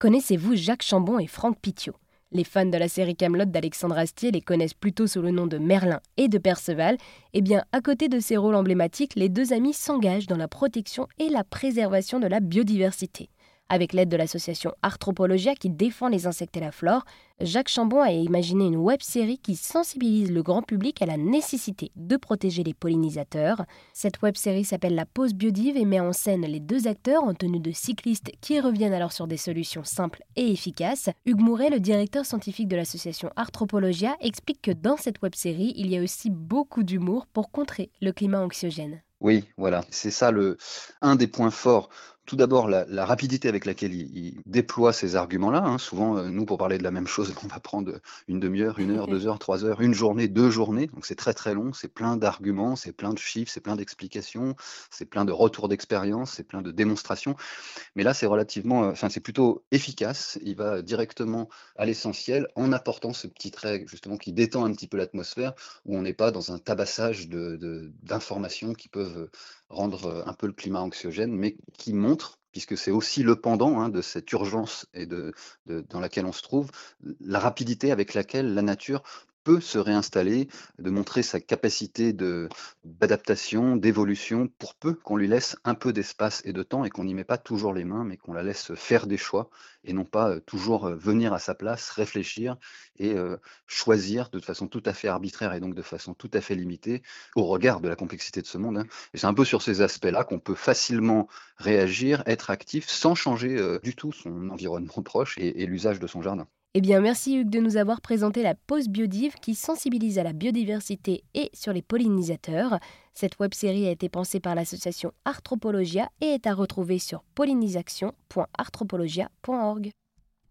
Connaissez-vous Jacques Chambon et Franck Pitiot? Les fans de la série Camelot d'Alexandre Astier les connaissent plutôt sous le nom de Merlin et de Perceval. Eh bien, à côté de ces rôles emblématiques, les deux amis s'engagent dans la protection et la préservation de la biodiversité. Avec l'aide de l'association Arthropologia qui défend les insectes et la flore, Jacques Chambon a imaginé une web-série qui sensibilise le grand public à la nécessité de protéger les pollinisateurs. Cette web-série s'appelle La Pause Biodive et met en scène les deux acteurs en tenue de cyclistes qui reviennent alors sur des solutions simples et efficaces. Hugues Mouret, le directeur scientifique de l'association Arthropologia, explique que dans cette web-série, il y a aussi beaucoup d'humour pour contrer le climat anxiogène. Oui, voilà, c'est ça le un des points forts tout d'abord la, rapidité avec laquelle il, déploie ces arguments-là. Hein. Souvent, euh, nous, pour parler de la même chose, on va prendre une demi-heure, une heure, deux heures, trois heures, une journée, deux journées. Donc c'est très très long, c'est plein d'arguments, c'est plein de chiffres, c'est plein d'explications, c'est plein de retours d'expérience, c'est plein de démonstrations. Mais là, c'est relativement, euh, enfin, c'est plutôt efficace. Il va directement à l'essentiel en apportant ce petit trait justement qui détend un petit peu l'atmosphère, où on n'est pas dans un tabassage d'informations qui peuvent rendre un peu le climat anxiogène, mais qui montre, puisque c'est aussi le pendant hein, de cette urgence et de, dans laquelle on se trouve, la rapidité avec laquelle la nature se réinstaller, de montrer sa capacité d'adaptation, d'évolution, pour peu qu'on lui laisse un peu d'espace et de temps et qu'on n'y met pas toujours les mains, mais qu'on la laisse faire des choix et non pas euh, toujours euh, venir à sa place, réfléchir et euh, choisir de façon tout à fait arbitraire et donc de façon tout à fait limitée au regard de la complexité de ce monde. Hein. Et c'est un peu sur ces aspects-là qu'on peut facilement réagir, être actif sans changer du tout son environnement proche et l'usage de son jardin. Eh bien, merci Hugues de nous avoir présenté la pause biodive qui sensibilise à la biodiversité et sur les pollinisateurs. Cette web-série a été pensée par l'association Arthropologia et est à retrouver sur pollinisation.arthropologia.org.